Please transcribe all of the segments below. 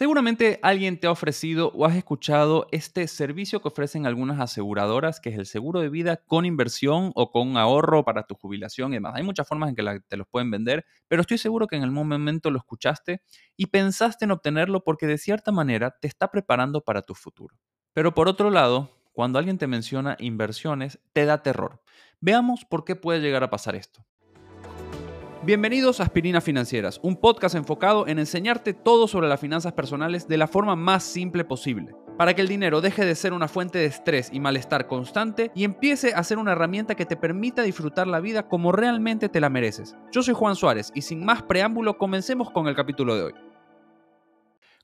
Seguramente alguien te ha ofrecido o has escuchado este servicio que ofrecen algunas aseguradoras, que es el seguro de vida con inversión o con ahorro para tu jubilación y demás. Hay muchas formas en que te los pueden vender, pero estoy seguro que en algún momento lo escuchaste y pensaste en obtenerlo porque de cierta manera te está preparando para tu futuro. Pero por otro lado, cuando alguien te menciona inversiones, te da terror. Veamos por qué puede llegar a pasar esto. Bienvenidos a Aspirinas Financieras, un podcast enfocado en enseñarte todo sobre las finanzas personales de la forma más simple posible, para que el dinero deje de ser una fuente de estrés y malestar constante y empiece a ser una herramienta que te permita disfrutar la vida como realmente te la mereces. Yo soy Juan Suárez y sin más preámbulo comencemos con el capítulo de hoy.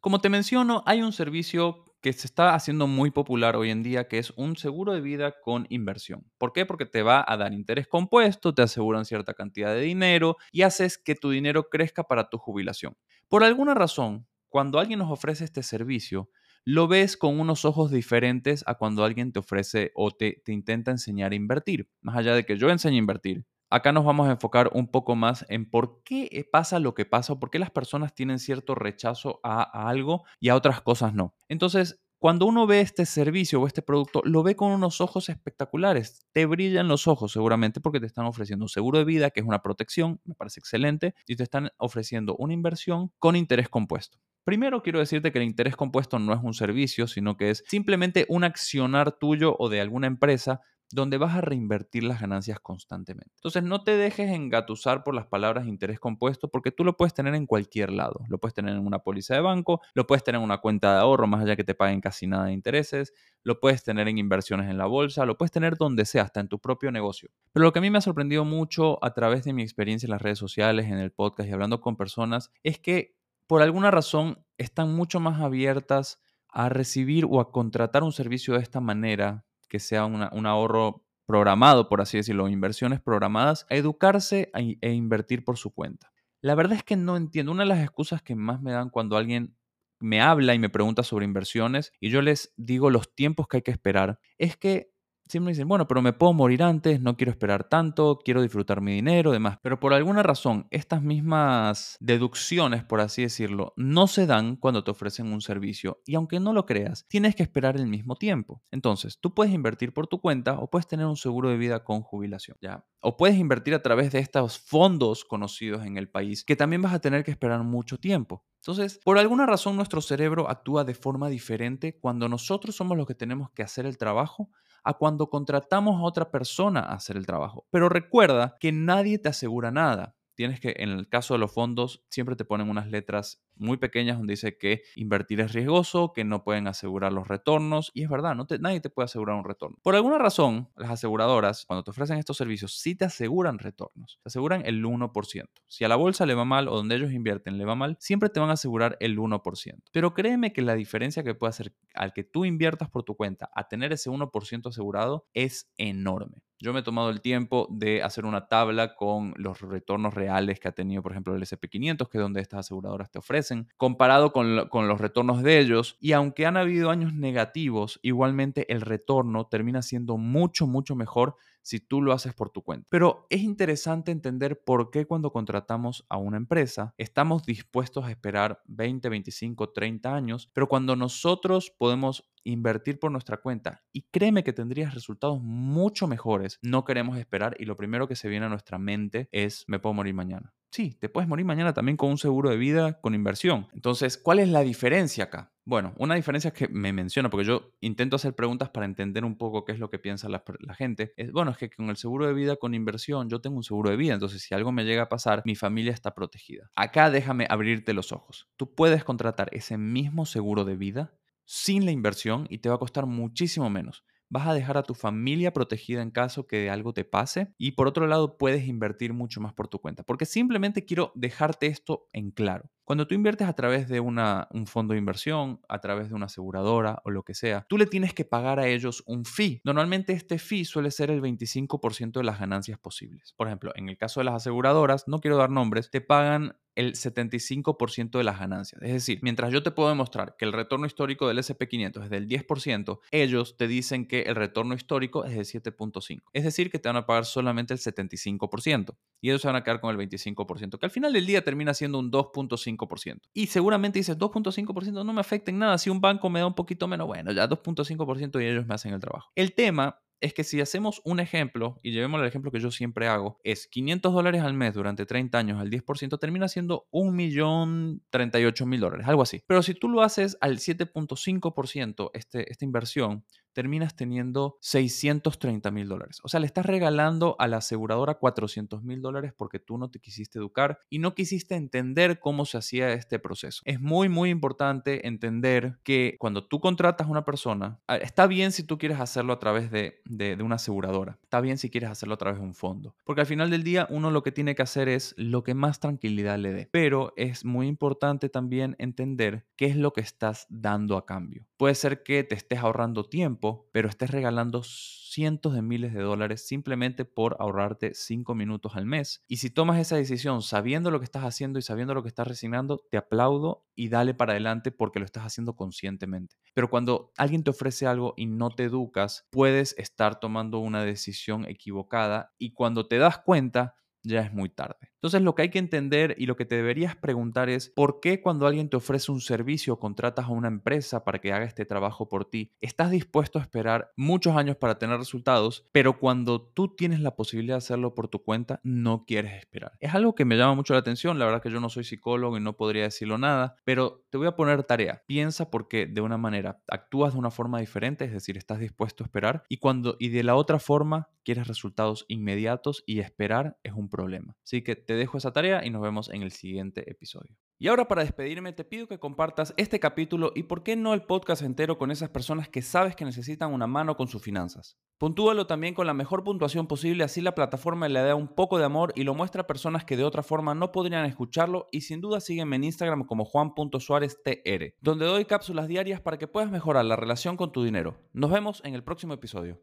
Como te menciono, hay un servicio que se está haciendo muy popular hoy en día, que es un seguro de vida con inversión. ¿Por qué? Porque te va a dar interés compuesto, te aseguran cierta cantidad de dinero y haces que tu dinero crezca para tu jubilación. Por alguna razón, cuando alguien nos ofrece este servicio, lo ves con unos ojos diferentes a cuando alguien te ofrece o te, te intenta enseñar a invertir. Más allá de que yo enseñe a invertir, acá nos vamos a enfocar un poco más en por qué eh, pasa lo que pasa por qué las personas tienen cierto rechazo a, algo y a otras cosas no. Entonces, cuando uno ve este servicio o este producto, lo ve con unos ojos espectaculares. Te brillan los ojos seguramente porque te están ofreciendo un seguro de vida, que es una protección, me parece excelente, y te están ofreciendo una inversión con interés compuesto. Primero quiero decirte que el interés compuesto no es un servicio, sino que es simplemente un accionar tuyo o de alguna empresa donde vas a reinvertir las ganancias constantemente. Entonces, no te dejes engatusar por las palabras interés compuesto porque tú lo puedes tener en cualquier lado. Lo puedes tener en una póliza de banco, lo puedes tener en una cuenta de ahorro, más allá que te paguen casi nada de intereses, lo puedes tener en inversiones en la bolsa, lo puedes tener donde sea, hasta en tu propio negocio. Pero lo que a mí me ha sorprendido mucho a través de mi experiencia en las redes sociales, en el podcast y hablando con personas, es que por alguna razón están mucho más abiertas a recibir o a contratar un servicio de esta manera que sea un ahorro programado, por así decirlo, inversiones programadas, a educarse e invertir por su cuenta. La verdad es que no entiendo. Una de las excusas que más me dan cuando alguien me habla y me pregunta sobre inversiones y yo les digo los tiempos que hay que esperar, es que siempre dicen, bueno, pero me puedo morir antes, no quiero esperar tanto, quiero disfrutar mi dinero, demás. Pero por alguna razón, estas mismas deducciones, por así decirlo, no se dan cuando te ofrecen un servicio. Y aunque no lo creas, tienes que esperar el mismo tiempo. Entonces, tú puedes invertir por tu cuenta o puedes tener un seguro de vida con jubilación, ¿ya? O puedes invertir a través de estos fondos conocidos en el país, que también vas a tener que esperar mucho tiempo. Entonces, por alguna razón nuestro cerebro actúa de forma diferente cuando nosotros somos los que tenemos que hacer el trabajo a cuando contratamos a otra persona a hacer el trabajo. Pero recuerda que nadie te asegura nada tienes que, en el caso de los fondos, siempre te ponen unas letras muy pequeñas donde dice que invertir es riesgoso, que no pueden asegurar los retornos. Y es verdad, no nadie te puede asegurar un retorno. Por alguna razón, las aseguradoras, cuando te ofrecen estos servicios, sí te aseguran retornos. Te aseguran el 1%. Si a la bolsa le va mal o donde ellos invierten le va mal, siempre te van a asegurar el 1%. Pero créeme que la diferencia que puede hacer al que tú inviertas por tu cuenta a tener ese 1% asegurado es enorme. Yo me he tomado el tiempo de hacer una tabla con los retornos reales que ha tenido, por ejemplo, el SP500, que es donde estas aseguradoras te ofrecen, comparado con, con, los retornos de ellos. Y aunque han habido años negativos, igualmente el retorno termina siendo mucho, mucho mejor si tú lo haces por tu cuenta. Pero es interesante entender por qué cuando contratamos a una empresa estamos dispuestos a esperar 20, 25, 30 años, pero cuando nosotros podemos invertir por nuestra cuenta y créeme que tendrías resultados mucho mejores, no queremos esperar y lo primero que se viene a nuestra mente es me puedo morir mañana. Sí, te puedes morir mañana también con un seguro de vida con inversión. Entonces, ¿cuál es la diferencia acá? Bueno, una diferencia que me menciona, porque yo intento hacer preguntas para entender un poco qué es lo que piensa la, gente. Es, bueno, es que con el seguro de vida con inversión, yo tengo un seguro de vida, entonces si algo me llega a pasar, mi familia está protegida. Acá déjame abrirte los ojos. Tú puedes contratar ese mismo seguro de vida sin la inversión y te va a costar muchísimo menos vas a dejar a tu familia protegida en caso que algo te pase y por otro lado puedes invertir mucho más por tu cuenta. Porque simplemente quiero dejarte esto en claro. Cuando tú inviertes a través de una, un fondo de inversión, a través de una aseguradora o lo que sea, tú le tienes que pagar a ellos un fee. Normalmente este fee suele ser el 25% de las ganancias posibles. Por ejemplo, en el caso de las aseguradoras, no quiero dar nombres, te pagan el 75% de las ganancias. Es decir, mientras yo te puedo demostrar que el retorno histórico del SP500 es del 10%, ellos te dicen que el retorno histórico es de 7.5%. Es decir, que te van a pagar solamente el 75% y ellos se van a quedar con el 25%, que al final del día termina siendo un 2.5 2.5%. Y seguramente dices, 2.5% no me afecta en nada. Si un banco me da un poquito menos, bueno, ya 2.5% y ellos me hacen el trabajo. El tema es que si hacemos un ejemplo, y llevemos el ejemplo que yo siempre hago, es 500 dólares al mes durante 30 años al 10%, termina siendo 1.038.000 dólares, algo así. Pero si tú lo haces al 7.5%, este, esta inversión, terminas teniendo 630 mil dólares. O sea, le estás regalando a la aseguradora 400 mil dólares porque tú no te quisiste educar y no quisiste entender cómo se hacía este proceso. Es muy, muy importante entender que cuando tú contratas a una persona, está bien si tú quieres hacerlo a través de, de, de una aseguradora, está bien si quieres hacerlo a través de un fondo, porque al final del día uno lo que tiene que hacer es lo que más tranquilidad le dé. Pero es muy importante también entender qué es lo que estás dando a cambio. Puede ser que te estés ahorrando tiempo, pero estés regalando cientos de miles de dólares simplemente por ahorrarte cinco minutos al mes. Y si tomas esa decisión sabiendo lo que estás haciendo y sabiendo lo que estás resignando, te aplaudo y dale para adelante porque lo estás haciendo conscientemente. Pero cuando alguien te ofrece algo y no te educas, puedes estar tomando una decisión equivocada y cuando te das cuenta, ya es muy tarde. Entonces lo que hay que entender y lo que te deberías preguntar es por qué cuando alguien te ofrece un servicio o contratas a una empresa para que haga este trabajo por ti, estás dispuesto a esperar muchos años para tener resultados, pero cuando tú tienes la posibilidad de hacerlo por tu cuenta, no quieres esperar. Es algo que me llama mucho la atención, la verdad que yo no soy psicólogo y no podría decirlo nada, pero te voy a poner tarea. Piensa porque de una manera actúas de una forma diferente, es decir, estás dispuesto a esperar y cuando y de la otra forma quieres resultados inmediatos y esperar es un problema. Así que te dejo esa tarea y nos vemos en el siguiente episodio. Y ahora para despedirme te pido que compartas este capítulo y por qué no el podcast entero con esas personas que sabes que necesitan una mano con sus finanzas. Puntúalo también con la mejor puntuación posible, así la plataforma le da un poco de amor y lo muestra a personas que de otra forma no podrían escucharlo y sin duda sígueme en Instagram como juan.suáreztr, donde doy cápsulas diarias para que puedas mejorar la relación con tu dinero. Nos vemos en el próximo episodio.